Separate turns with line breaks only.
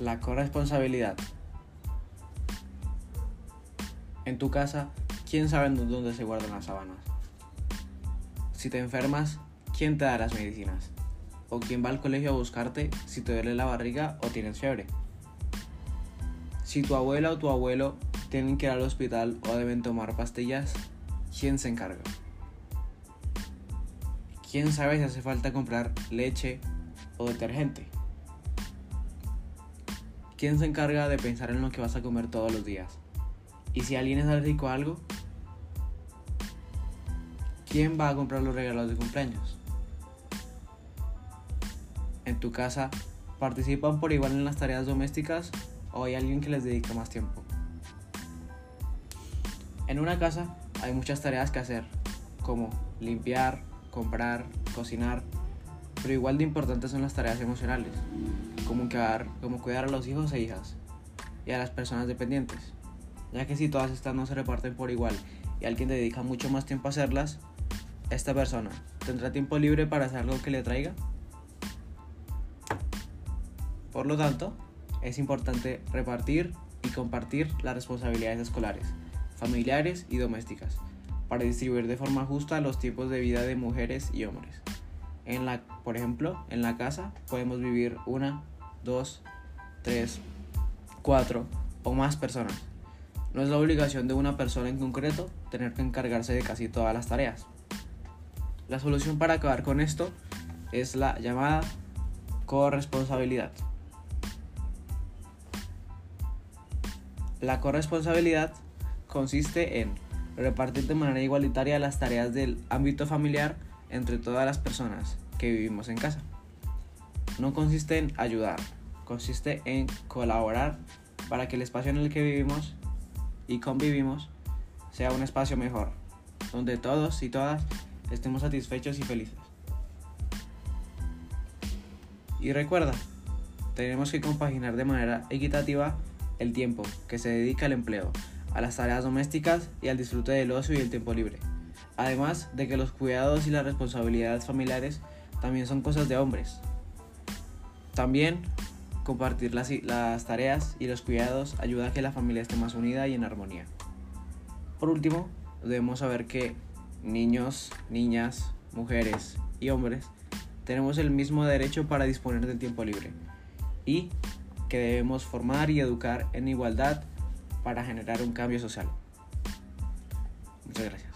La corresponsabilidad. En tu casa, ¿quién sabe dónde se guardan las sábanas? Si te enfermas, ¿quién te da las medicinas? ¿O quién va al colegio a buscarte si te duele la barriga o tienes fiebre? Si tu abuela o tu abuelo tienen que ir al hospital o deben tomar pastillas, ¿quién se encarga? ¿Quién sabe si hace falta comprar leche o detergente? ¿Quién se encarga de pensar en lo que vas a comer todos los días? ¿Y si alguien es alérgico a algo? ¿Quién va a comprar los regalos de cumpleaños? En tu casa, ¿participan por igual en las tareas domésticas o hay alguien que les dedica más tiempo? En una casa hay muchas tareas que hacer, como limpiar, comprar, cocinar, pero igual de importantes son las tareas emocionales, como cuidar, como cuidar a los hijos e hijas y a las personas dependientes, ya que si todas estas no se reparten por igual y alguien dedica mucho más tiempo a hacerlas, esta persona tendrá tiempo libre para hacer algo que le traiga. Por lo tanto, es importante repartir y compartir las responsabilidades escolares, familiares y domésticas, para distribuir de forma justa los tiempos de vida de mujeres y hombres. En la, por ejemplo, en la casa podemos vivir una, dos, tres, cuatro o más personas. No es la obligación de una persona en concreto tener que encargarse de casi todas las tareas. La solución para acabar con esto es la llamada corresponsabilidad. La corresponsabilidad consiste en repartir de manera igualitaria las tareas del ámbito familiar entre todas las personas que vivimos en casa. No consiste en ayudar, consiste en colaborar para que el espacio en el que vivimos y convivimos sea un espacio mejor, donde todos y todas estemos satisfechos y felices. Y recuerda, tenemos que compaginar de manera equitativa el tiempo que se dedica al empleo, a las tareas domésticas y al disfrute del ocio y el tiempo libre. Además de que los cuidados y las responsabilidades familiares también son cosas de hombres. También compartir las, tareas y los cuidados ayuda a que la familia esté más unida y en armonía. Por último, debemos saber que niños, niñas, mujeres y hombres tenemos el mismo derecho para disponer del tiempo libre y que debemos formar y educar en igualdad para generar un cambio social. Muchas gracias.